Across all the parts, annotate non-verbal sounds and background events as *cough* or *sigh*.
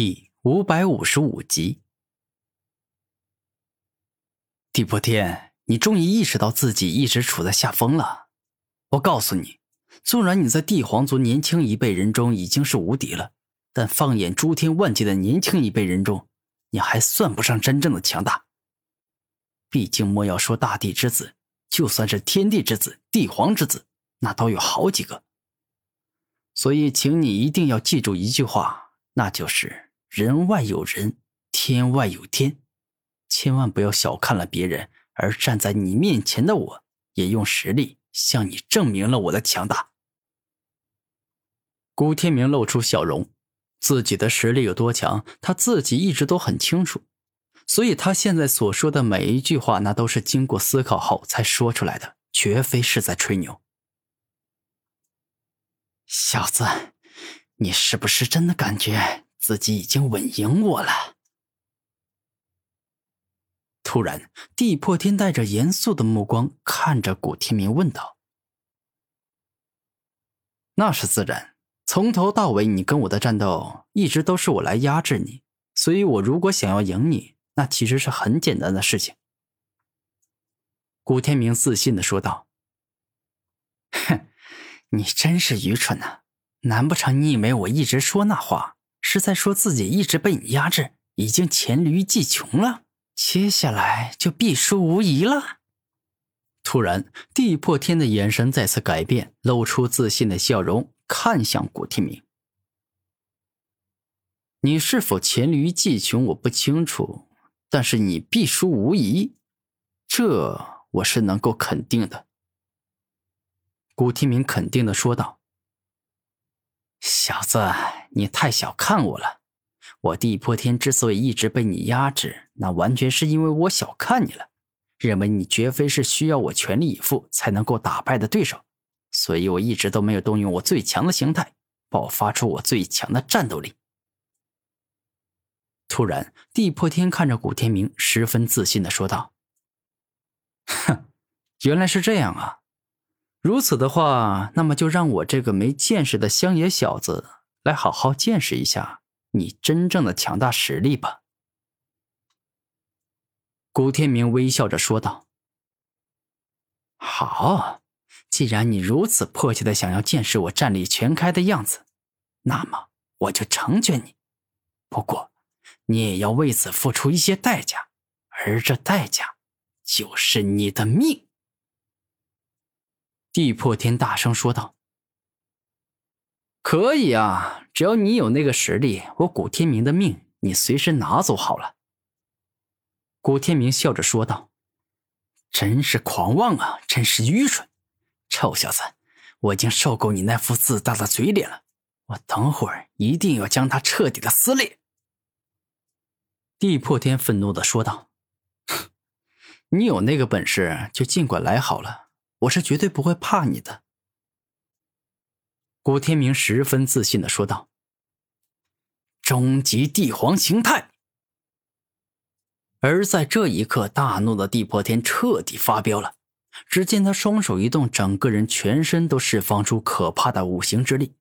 第五百五十五集，地破天，你终于意识到自己一直处在下风了。我告诉你，纵然你在帝皇族年轻一辈人中已经是无敌了，但放眼诸天万界的年轻一辈人中，你还算不上真正的强大。毕竟莫要说大帝之子，就算是天地之子、帝皇之子，那都有好几个。所以，请你一定要记住一句话。那就是人外有人，天外有天，千万不要小看了别人，而站在你面前的我，也用实力向你证明了我的强大。古天明露出笑容，自己的实力有多强，他自己一直都很清楚，所以他现在所说的每一句话，那都是经过思考后才说出来的，绝非是在吹牛。小子。你是不是真的感觉自己已经稳赢我了？突然，地破天带着严肃的目光看着古天明，问道：“那是自然，从头到尾，你跟我的战斗一直都是我来压制你，所以我如果想要赢你，那其实是很简单的事情。”古天明自信的说道：“哼，你真是愚蠢呐！”难不成你以为我一直说那话是在说自己一直被你压制，已经黔驴技穷了，接下来就必输无疑了？突然，地破天的眼神再次改变，露出自信的笑容，看向古天明：“你是否黔驴技穷？我不清楚，但是你必输无疑，这我是能够肯定的。”古天明肯定的说道。小子，你太小看我了。我地破天之所以一直被你压制，那完全是因为我小看你了，认为你绝非是需要我全力以赴才能够打败的对手，所以我一直都没有动用我最强的形态，爆发出我最强的战斗力。突然，地破天看着古天明，十分自信的说道：“哼，原来是这样啊。”如此的话，那么就让我这个没见识的乡野小子来好好见识一下你真正的强大实力吧。”古天明微笑着说道。“好，既然你如此迫切的想要见识我战力全开的样子，那么我就成全你。不过，你也要为此付出一些代价，而这代价就是你的命。”地破天大声说道：“可以啊，只要你有那个实力，我古天明的命你随时拿走好了。”古天明笑着说道：“真是狂妄啊，真是愚蠢，臭小子！我已经受够你那副自大的嘴脸了，我等会儿一定要将他彻底的撕裂。”地破天愤怒的说道：“ *laughs* 你有那个本事就尽管来好了。”我是绝对不会怕你的，古天明十分自信的说道。终极帝皇形态。而在这一刻，大怒的地破天彻底发飙了。只见他双手一动，整个人全身都释放出可怕的五行之力，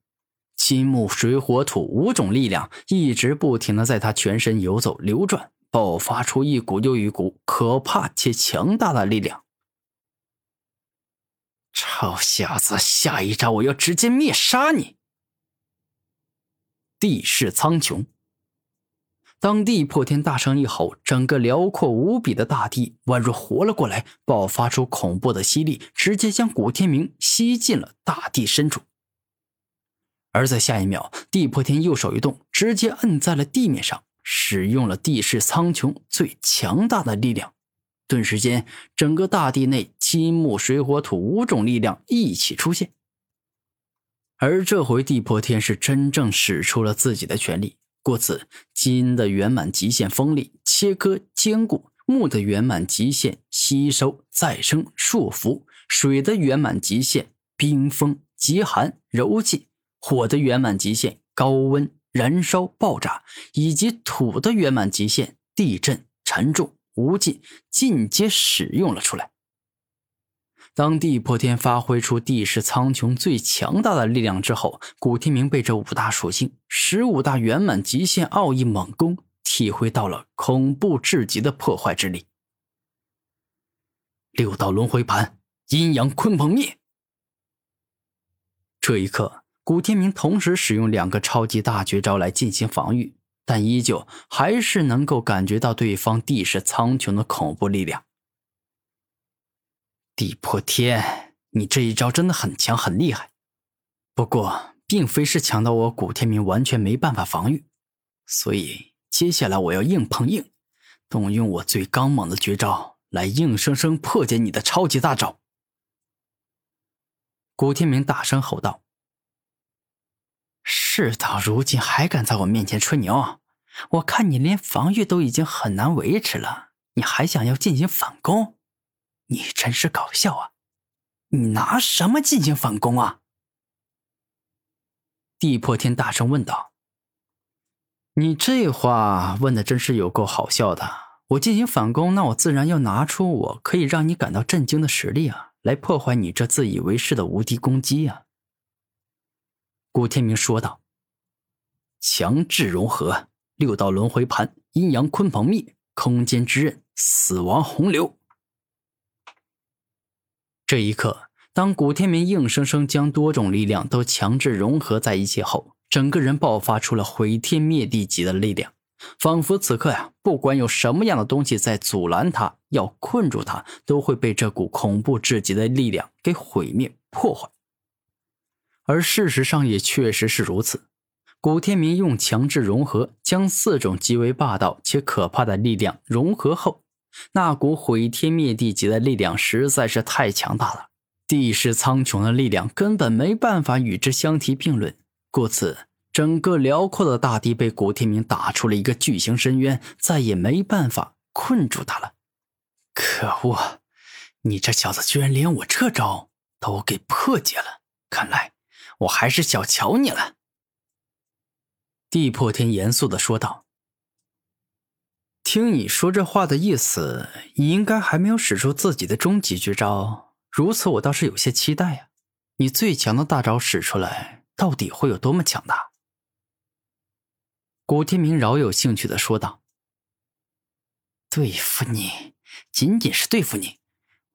金木水火土五种力量一直不停的在他全身游走流转，爆发出一股又一股可怕且强大的力量。臭小子，下一招我要直接灭杀你！地势苍穹。当地破天大声一吼，整个辽阔无比的大地宛若活了过来，爆发出恐怖的吸力，直接将古天明吸进了大地深处。而在下一秒，地破天右手一动，直接摁在了地面上，使用了地势苍穹最强大的力量。顿时间，整个大地内金木水火土五种力量一起出现。而这回地破天是真正使出了自己的全力。故此，金的圆满极限锋利、切割坚固；木的圆满极限吸收再生束缚；水的圆满极限冰封极寒柔寂；火的圆满极限高温燃烧爆炸；以及土的圆满极限地震沉重。无尽尽皆使用了出来。当地破天发挥出地势苍穹最强大的力量之后，古天明被这五大属性、十五大圆满极限奥义猛攻体会到了恐怖至极的破坏之力。六道轮回盘，阴阳鲲鹏灭。这一刻，古天明同时使用两个超级大绝招来进行防御，但依旧还是能够感觉到对方地势苍穹的恐怖力量。地破天，你这一招真的很强很厉害，不过并非是强到我古天明完全没办法防御，所以接下来我要硬碰硬，动用我最刚猛的绝招来硬生生破解你的超级大招。古天明大声吼道：“事到如今还敢在我面前吹牛？我看你连防御都已经很难维持了，你还想要进行反攻？”你真是搞笑啊！你拿什么进行反攻啊？地破天大声问道：“你这话问的真是有够好笑的！我进行反攻，那我自然要拿出我可以让你感到震惊的实力啊，来破坏你这自以为是的无敌攻击啊！”古天明说道：“强制融合，六道轮回盘，阴阳鲲鹏灭，空间之刃，死亡洪流。”这一刻，当古天明硬生生将多种力量都强制融合在一起后，整个人爆发出了毁天灭地级的力量，仿佛此刻呀，不管有什么样的东西在阻拦他，要困住他，都会被这股恐怖至极的力量给毁灭破坏。而事实上也确实是如此，古天明用强制融合将四种极为霸道且可怕的力量融合后。那股毁天灭地级的力量实在是太强大了，地势苍穹的力量根本没办法与之相提并论。故此，整个辽阔的大地被古天明打出了一个巨型深渊，再也没办法困住他了。可恶，你这小子居然连我这招都给破解了！看来我还是小瞧你了。”地破天严肃的说道。听你说这话的意思，你应该还没有使出自己的终极绝招。如此，我倒是有些期待呀。你最强的大招使出来，到底会有多么强大？古天明饶有兴趣的说道：“对付你，仅仅是对付你，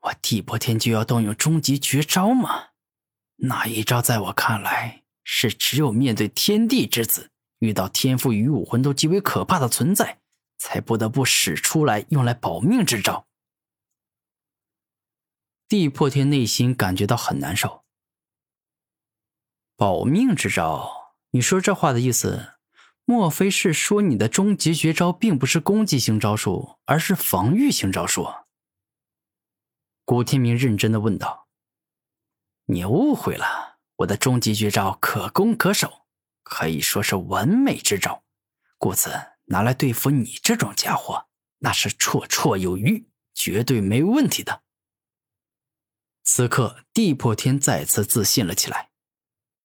我地破天就要动用终极绝招吗？那一招在我看来，是只有面对天地之子，遇到天赋与武魂都极为可怕的存在。”才不得不使出来用来保命之招。地破天内心感觉到很难受。保命之招？你说这话的意思，莫非是说你的终极绝招并不是攻击型招数，而是防御型招数？古天明认真的问道：“你误会了，我的终极绝招可攻可守，可以说是完美之招，故此。”拿来对付你这种家伙，那是绰绰有余，绝对没问题的。此刻，地破天再次自信了起来。